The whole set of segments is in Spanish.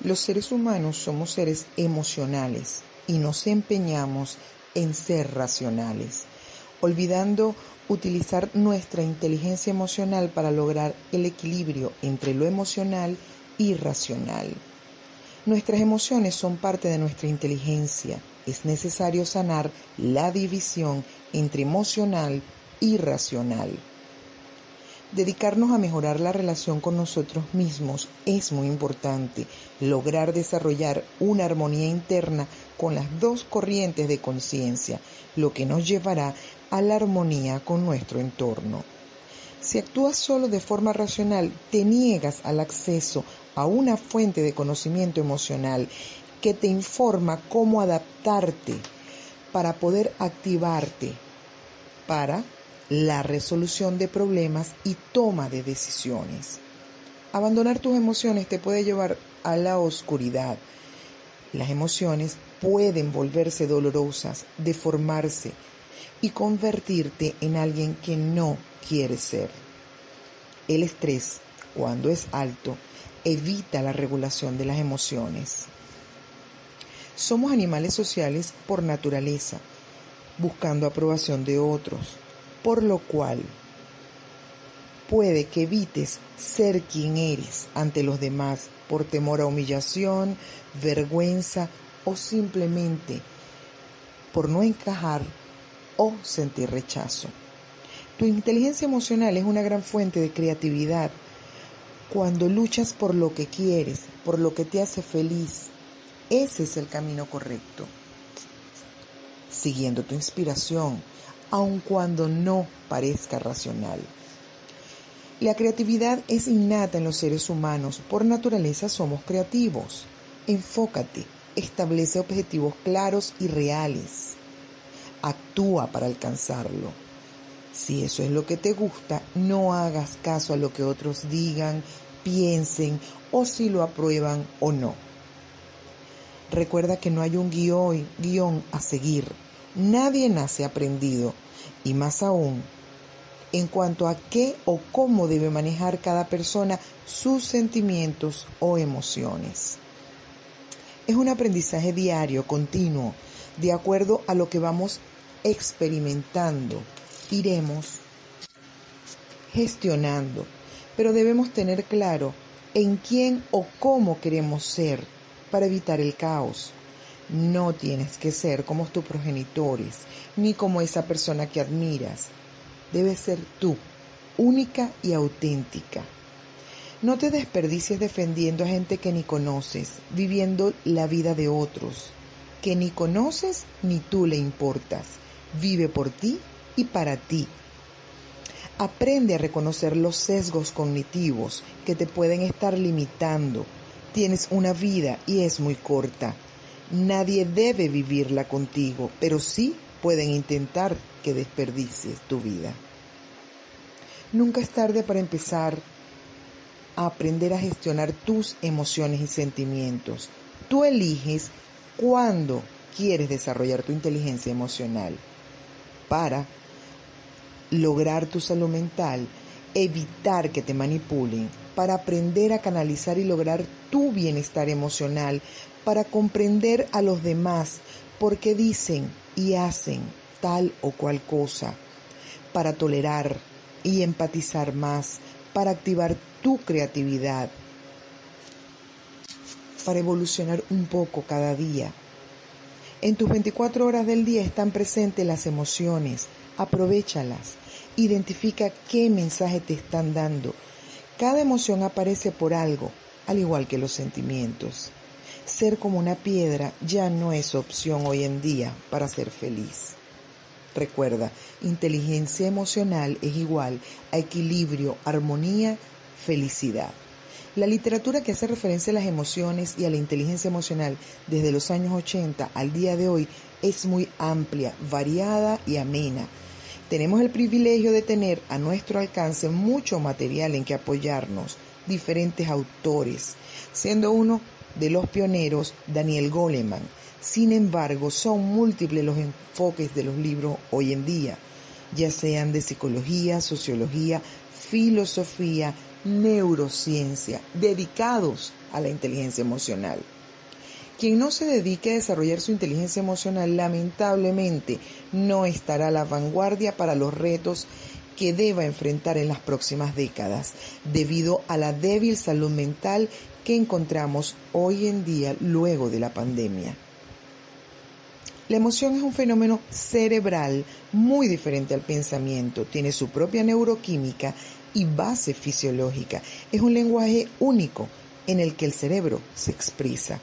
Los seres humanos somos seres emocionales y nos empeñamos en ser racionales, olvidando utilizar nuestra inteligencia emocional para lograr el equilibrio entre lo emocional y racional. Nuestras emociones son parte de nuestra inteligencia. Es necesario sanar la división entre emocional y racional. Dedicarnos a mejorar la relación con nosotros mismos es muy importante. Lograr desarrollar una armonía interna con las dos corrientes de conciencia, lo que nos llevará a la armonía con nuestro entorno. Si actúas solo de forma racional, te niegas al acceso a una fuente de conocimiento emocional que te informa cómo adaptarte para poder activarte para la resolución de problemas y toma de decisiones. Abandonar tus emociones te puede llevar a la oscuridad. Las emociones pueden volverse dolorosas, deformarse y convertirte en alguien que no quieres ser. El estrés, cuando es alto, evita la regulación de las emociones. Somos animales sociales por naturaleza, buscando aprobación de otros por lo cual puede que evites ser quien eres ante los demás por temor a humillación, vergüenza o simplemente por no encajar o sentir rechazo. Tu inteligencia emocional es una gran fuente de creatividad cuando luchas por lo que quieres, por lo que te hace feliz. Ese es el camino correcto. Siguiendo tu inspiración, aun cuando no parezca racional. La creatividad es innata en los seres humanos, por naturaleza somos creativos. Enfócate, establece objetivos claros y reales. Actúa para alcanzarlo. Si eso es lo que te gusta, no hagas caso a lo que otros digan, piensen o si lo aprueban o no. Recuerda que no hay un guion, a seguir Nadie nace aprendido y más aún en cuanto a qué o cómo debe manejar cada persona sus sentimientos o emociones. Es un aprendizaje diario, continuo, de acuerdo a lo que vamos experimentando. Iremos gestionando, pero debemos tener claro en quién o cómo queremos ser para evitar el caos. No tienes que ser como tus progenitores, ni como esa persona que admiras. Debes ser tú, única y auténtica. No te desperdicies defendiendo a gente que ni conoces, viviendo la vida de otros, que ni conoces ni tú le importas. Vive por ti y para ti. Aprende a reconocer los sesgos cognitivos que te pueden estar limitando. Tienes una vida y es muy corta. Nadie debe vivirla contigo, pero sí pueden intentar que desperdicies tu vida. Nunca es tarde para empezar a aprender a gestionar tus emociones y sentimientos. Tú eliges cuándo quieres desarrollar tu inteligencia emocional para lograr tu salud mental, evitar que te manipulen, para aprender a canalizar y lograr tu bienestar emocional, para comprender a los demás porque dicen y hacen tal o cual cosa, para tolerar y empatizar más, para activar tu creatividad, para evolucionar un poco cada día. En tus 24 horas del día están presentes las emociones, aprovechalas, identifica qué mensaje te están dando. Cada emoción aparece por algo, al igual que los sentimientos. Ser como una piedra ya no es opción hoy en día para ser feliz. Recuerda, inteligencia emocional es igual a equilibrio, armonía, felicidad. La literatura que hace referencia a las emociones y a la inteligencia emocional desde los años 80 al día de hoy es muy amplia, variada y amena. Tenemos el privilegio de tener a nuestro alcance mucho material en que apoyarnos, diferentes autores, siendo uno de los pioneros Daniel Goleman. Sin embargo, son múltiples los enfoques de los libros hoy en día, ya sean de psicología, sociología, filosofía, neurociencia dedicados a la inteligencia emocional. Quien no se dedique a desarrollar su inteligencia emocional lamentablemente no estará a la vanguardia para los retos que deba enfrentar en las próximas décadas, debido a la débil salud mental que encontramos hoy en día luego de la pandemia. La emoción es un fenómeno cerebral muy diferente al pensamiento, tiene su propia neuroquímica y base fisiológica. Es un lenguaje único en el que el cerebro se expresa.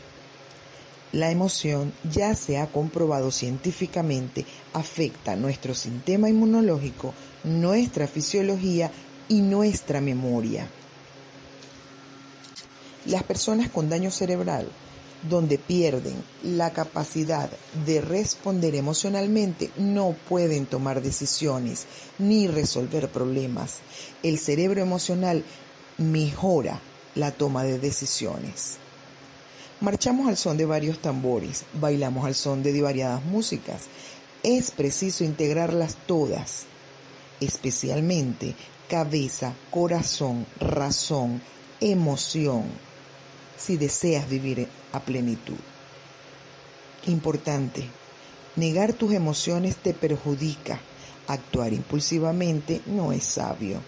La emoción ya se ha comprobado científicamente afecta nuestro sistema inmunológico, nuestra fisiología y nuestra memoria. Las personas con daño cerebral donde pierden la capacidad de responder emocionalmente, no pueden tomar decisiones ni resolver problemas. El cerebro emocional mejora la toma de decisiones. Marchamos al son de varios tambores, bailamos al son de variadas músicas. Es preciso integrarlas todas, especialmente cabeza, corazón, razón, emoción si deseas vivir a plenitud. Importante, negar tus emociones te perjudica. Actuar impulsivamente no es sabio.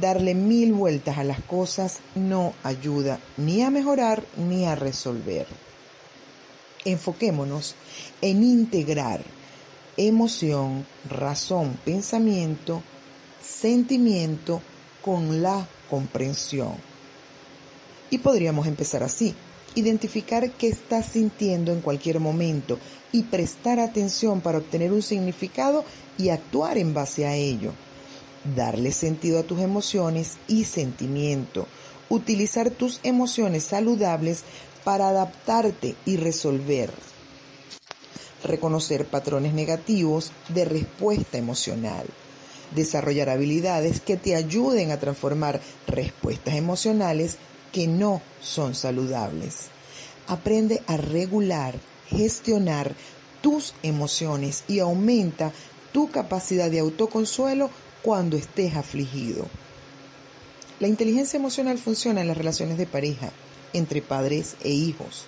Darle mil vueltas a las cosas no ayuda ni a mejorar ni a resolver. Enfoquémonos en integrar emoción, razón, pensamiento, sentimiento con la comprensión. Y podríamos empezar así. Identificar qué estás sintiendo en cualquier momento y prestar atención para obtener un significado y actuar en base a ello. Darle sentido a tus emociones y sentimiento. Utilizar tus emociones saludables para adaptarte y resolver. Reconocer patrones negativos de respuesta emocional desarrollar habilidades que te ayuden a transformar respuestas emocionales que no son saludables. Aprende a regular, gestionar tus emociones y aumenta tu capacidad de autoconsuelo cuando estés afligido. La inteligencia emocional funciona en las relaciones de pareja, entre padres e hijos.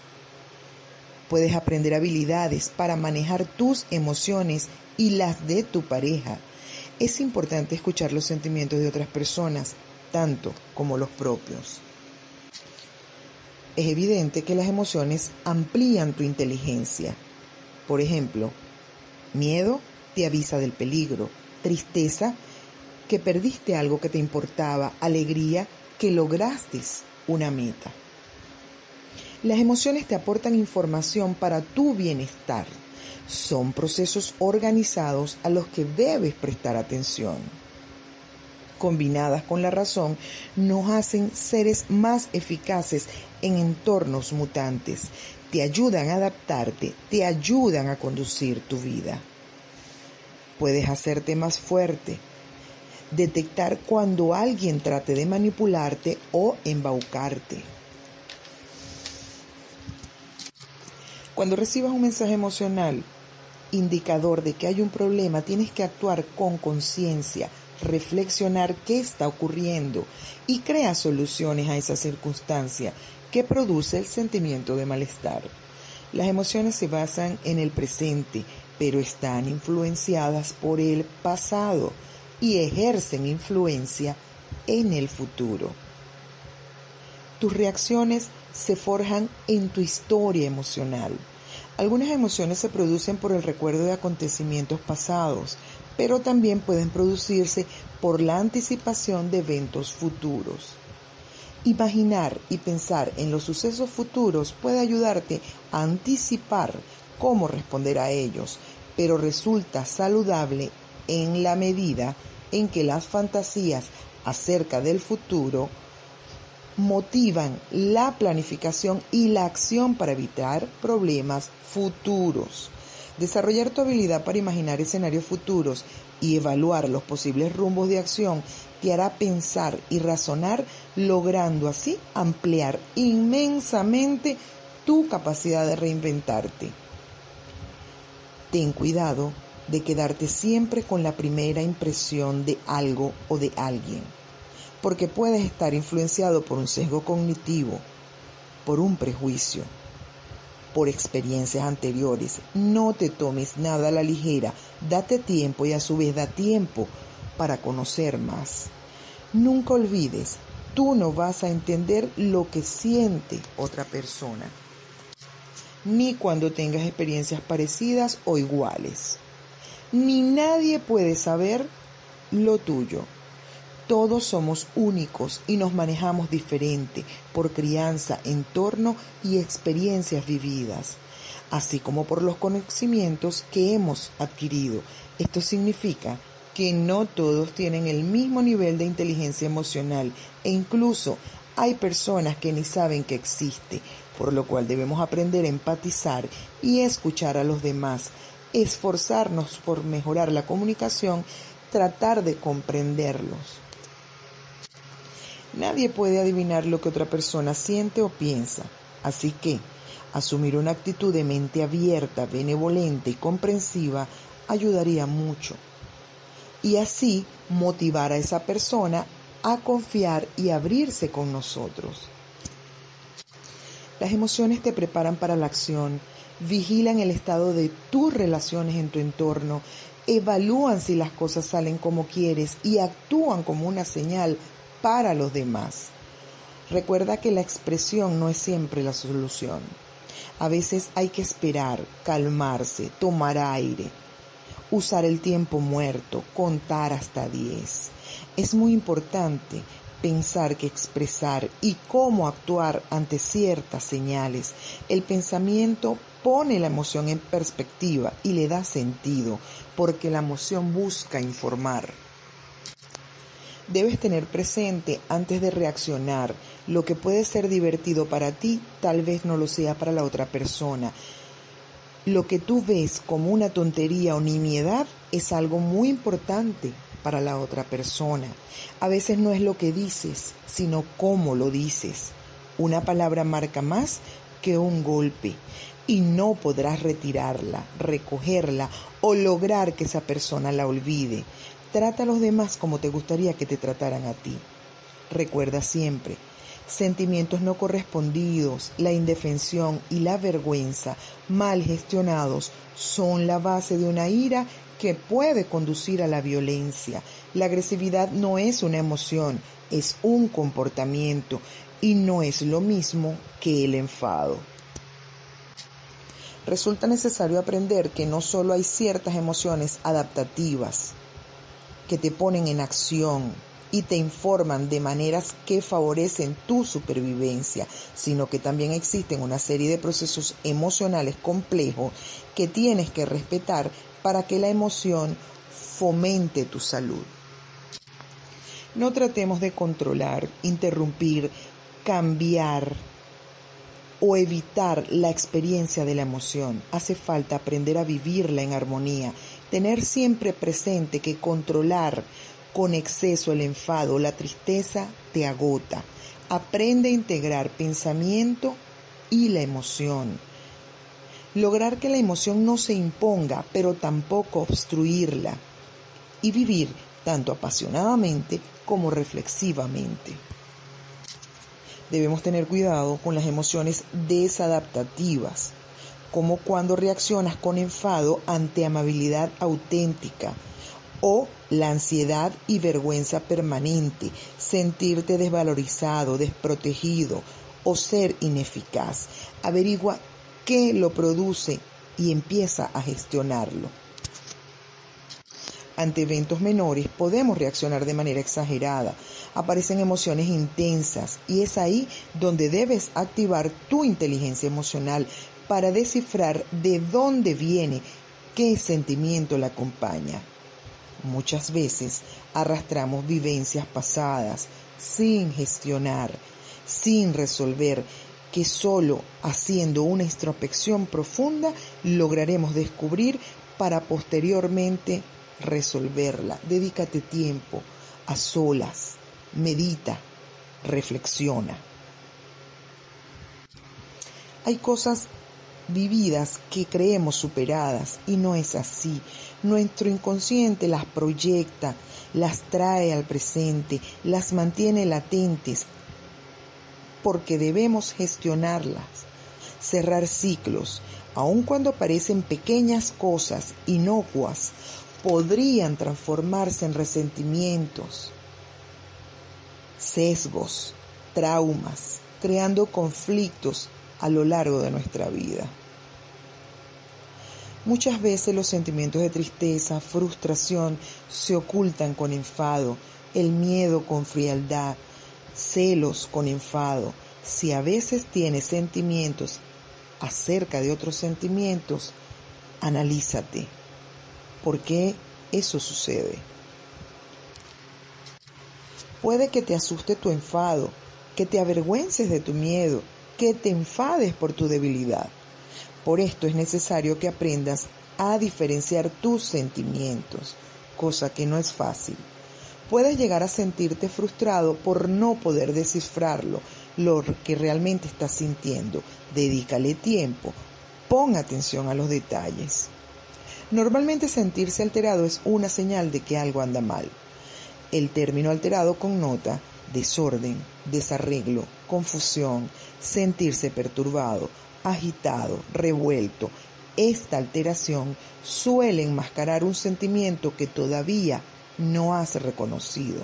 Puedes aprender habilidades para manejar tus emociones y las de tu pareja. Es importante escuchar los sentimientos de otras personas, tanto como los propios es evidente que las emociones amplían tu inteligencia. Por ejemplo, miedo te avisa del peligro, tristeza que perdiste algo que te importaba, alegría que lograste una meta. Las emociones te aportan información para tu bienestar. Son procesos organizados a los que debes prestar atención combinadas con la razón, nos hacen seres más eficaces en entornos mutantes, te ayudan a adaptarte, te ayudan a conducir tu vida. Puedes hacerte más fuerte, detectar cuando alguien trate de manipularte o embaucarte. Cuando recibas un mensaje emocional, indicador de que hay un problema, tienes que actuar con conciencia, reflexionar qué está ocurriendo y crea soluciones a esa circunstancia que produce el sentimiento de malestar. Las emociones se basan en el presente, pero están influenciadas por el pasado y ejercen influencia en el futuro. Tus reacciones se forjan en tu historia emocional. Algunas emociones se producen por el recuerdo de acontecimientos pasados, pero también pueden producirse por la anticipación de eventos futuros. Imaginar y pensar en los sucesos futuros puede ayudarte a anticipar cómo responder a ellos, pero resulta saludable en la medida en que las fantasías acerca del futuro motivan la planificación y la acción para evitar problemas futuros. Desarrollar tu habilidad para imaginar escenarios futuros y evaluar los posibles rumbos de acción te hará pensar y razonar, logrando así ampliar inmensamente tu capacidad de reinventarte. Ten cuidado de quedarte siempre con la primera impresión de algo o de alguien porque puedes estar influenciado por un sesgo cognitivo, por un prejuicio, por experiencias anteriores. No te tomes nada a la ligera, date tiempo y a su vez da tiempo para conocer más. Nunca olvides, tú no vas a entender lo que siente otra persona, ni cuando tengas experiencias parecidas o iguales. Ni nadie puede saber lo tuyo. Todos somos únicos y nos manejamos diferente por crianza, entorno y experiencias vividas, así como por los conocimientos que hemos adquirido. Esto significa que no todos tienen el mismo nivel de inteligencia emocional e incluso hay personas que ni saben que existe, por lo cual debemos aprender a empatizar y escuchar a los demás, esforzarnos por mejorar la comunicación, tratar de comprenderlos. Nadie puede adivinar lo que otra persona siente o piensa, así que asumir una actitud de mente abierta, benevolente y comprensiva ayudaría mucho. Y así motivar a esa persona a confiar y abrirse con nosotros. Las emociones te preparan para la acción, vigilan el estado de tus relaciones en tu entorno, evalúan si las cosas salen como quieres y actúan como una señal para los demás. Recuerda que la expresión no es siempre la solución. A veces hay que esperar, calmarse, tomar aire, usar el tiempo muerto, contar hasta 10. Es muy importante pensar que expresar y cómo actuar ante ciertas señales. El pensamiento pone la emoción en perspectiva y le da sentido, porque la emoción busca informar debes tener presente antes de reaccionar. Lo que puede ser divertido para ti tal vez no lo sea para la otra persona. Lo que tú ves como una tontería o nimiedad es algo muy importante para la otra persona. A veces no es lo que dices, sino cómo lo dices. Una palabra marca más que un golpe y no podrás retirarla, recogerla o lograr que esa persona la olvide. Trata a los demás como te gustaría que te trataran a ti. Recuerda siempre, sentimientos no correspondidos, la indefensión y la vergüenza mal gestionados son la base de una ira que puede conducir a la violencia. La agresividad no es una emoción, es un comportamiento y no es lo mismo que el enfado. Resulta necesario aprender que no solo hay ciertas emociones adaptativas, que te ponen en acción y te informan de maneras que favorecen tu supervivencia, sino que también existen una serie de procesos emocionales complejos que tienes que respetar para que la emoción fomente tu salud. No tratemos de controlar, interrumpir, cambiar o evitar la experiencia de la emoción. Hace falta aprender a vivirla en armonía Tener siempre presente que controlar con exceso el enfado la tristeza te agota. Aprende a integrar pensamiento y la emoción. Lograr que la emoción no se imponga, pero tampoco obstruirla. Y vivir tanto apasionadamente como reflexivamente. Debemos tener cuidado con las emociones desadaptativas como cuando reaccionas con enfado ante amabilidad auténtica o la ansiedad y vergüenza permanente, sentirte desvalorizado, desprotegido o ser ineficaz. Averigua qué lo produce y empieza a gestionarlo. Ante eventos menores podemos reaccionar de manera exagerada, aparecen emociones intensas y es ahí donde debes activar tu inteligencia emocional para descifrar de dónde viene, qué sentimiento la acompaña. Muchas veces arrastramos vivencias pasadas sin gestionar, sin resolver, que solo haciendo una introspección profunda lograremos descubrir para posteriormente resolverla. Dedícate tiempo a solas, medita, reflexiona. Hay cosas vividas que creemos superadas y no es así. Nuestro inconsciente las proyecta, las trae al presente, las mantiene latentes, porque debemos gestionarlas, cerrar ciclos, aun cuando parecen pequeñas cosas inocuas, podrían transformarse en resentimientos, sesgos, traumas, creando conflictos a lo largo de nuestra vida. Muchas veces los sentimientos de tristeza, frustración se ocultan con enfado, el miedo con frialdad, celos con enfado. Si a veces tienes sentimientos acerca de otros sentimientos, analízate. ¿Por qué eso sucede? Puede que te asuste tu enfado, que te avergüences de tu miedo, que te enfades por tu debilidad. Por esto es necesario que aprendas a diferenciar tus sentimientos, cosa que no es fácil. Puedes llegar a sentirte frustrado por no poder descifrarlo, lo que realmente estás sintiendo. Dedícale tiempo, pon atención a los detalles. Normalmente sentirse alterado es una señal de que algo anda mal. El término alterado connota desorden, desarreglo, confusión, sentirse perturbado, agitado, revuelto. Esta alteración suele enmascarar un sentimiento que todavía no has reconocido.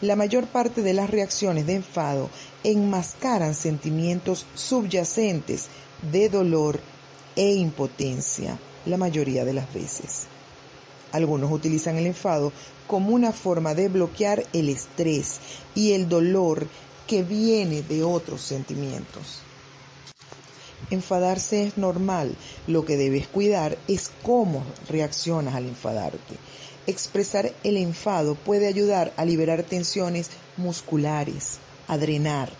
La mayor parte de las reacciones de enfado enmascaran sentimientos subyacentes de dolor e impotencia la mayoría de las veces. Algunos utilizan el enfado como una forma de bloquear el estrés y el dolor que viene de otros sentimientos. Enfadarse es normal, lo que debes cuidar es cómo reaccionas al enfadarte. Expresar el enfado puede ayudar a liberar tensiones musculares, a drenar.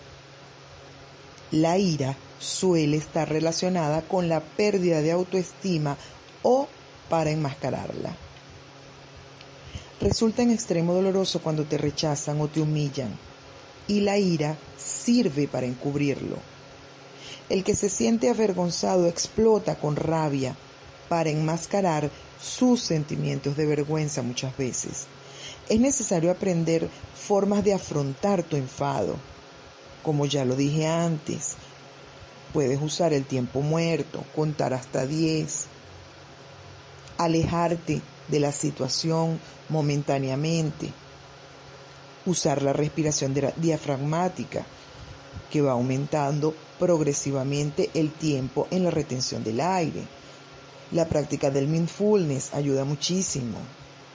La ira suele estar relacionada con la pérdida de autoestima o para enmascararla. Resulta en extremo doloroso cuando te rechazan o te humillan, y la ira sirve para encubrirlo. El que se siente avergonzado explota con rabia para enmascarar sus sentimientos de vergüenza muchas veces. Es necesario aprender formas de afrontar tu enfado. Como ya lo dije antes, puedes usar el tiempo muerto, contar hasta 10, alejarte de la situación momentáneamente, usar la respiración diafragmática, que va aumentando progresivamente el tiempo en la retención del aire. La práctica del mindfulness ayuda muchísimo.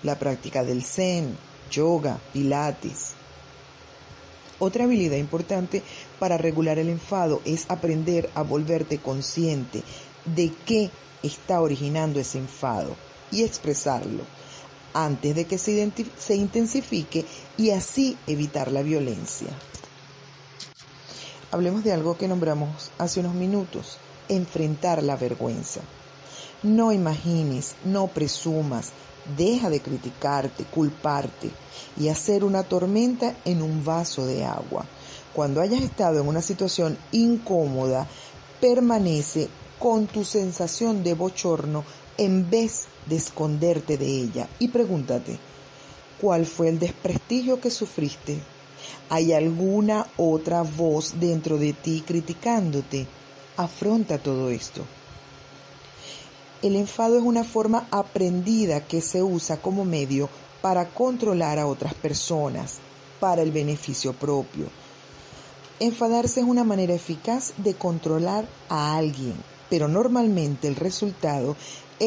La práctica del zen, yoga, pilates. Otra habilidad importante para regular el enfado es aprender a volverte consciente de qué está originando ese enfado y expresarlo antes de que se, se intensifique y así evitar la violencia. Hablemos de algo que nombramos hace unos minutos, enfrentar la vergüenza. No imagines, no presumas, deja de criticarte, culparte y hacer una tormenta en un vaso de agua. Cuando hayas estado en una situación incómoda, permanece con tu sensación de bochorno en vez de esconderte de ella y pregúntate, ¿cuál fue el desprestigio que sufriste? ¿Hay alguna otra voz dentro de ti criticándote? Afronta todo esto. El enfado es una forma aprendida que se usa como medio para controlar a otras personas, para el beneficio propio. Enfadarse es una manera eficaz de controlar a alguien, pero normalmente el resultado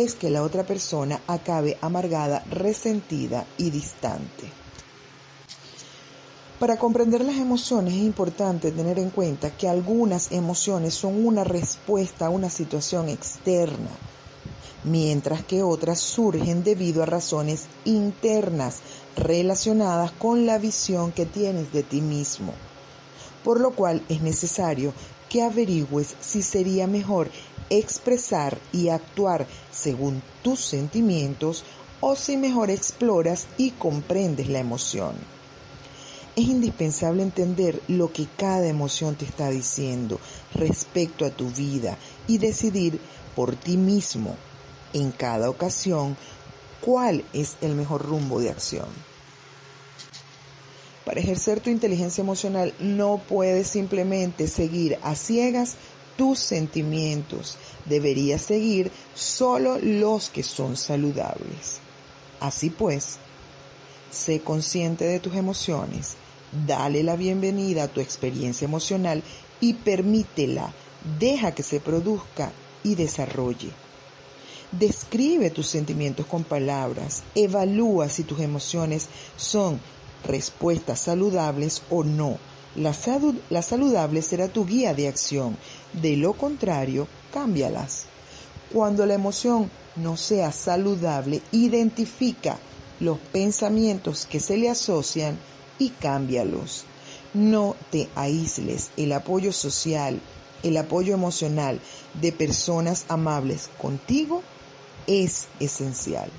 es que la otra persona acabe amargada, resentida y distante. Para comprender las emociones es importante tener en cuenta que algunas emociones son una respuesta a una situación externa, mientras que otras surgen debido a razones internas relacionadas con la visión que tienes de ti mismo, por lo cual es necesario que averigües si sería mejor expresar y actuar según tus sentimientos o si mejor exploras y comprendes la emoción. Es indispensable entender lo que cada emoción te está diciendo respecto a tu vida y decidir por ti mismo en cada ocasión cuál es el mejor rumbo de acción. Para ejercer tu inteligencia emocional no puedes simplemente seguir a ciegas tus sentimientos. Deberías seguir solo los que son saludables. Así pues, sé consciente de tus emociones, dale la bienvenida a tu experiencia emocional y permítela, deja que se produzca y desarrolle. Describe tus sentimientos con palabras, evalúa si tus emociones son respuestas saludables o no. La, la, saludable será tu guía de acción, de lo contrario, cámbialas. Cuando la emoción no sea saludable, identifica los pensamientos que se le asocian y cámbialos. No te aísles. El apoyo social, el apoyo emocional de personas amables contigo es esencial.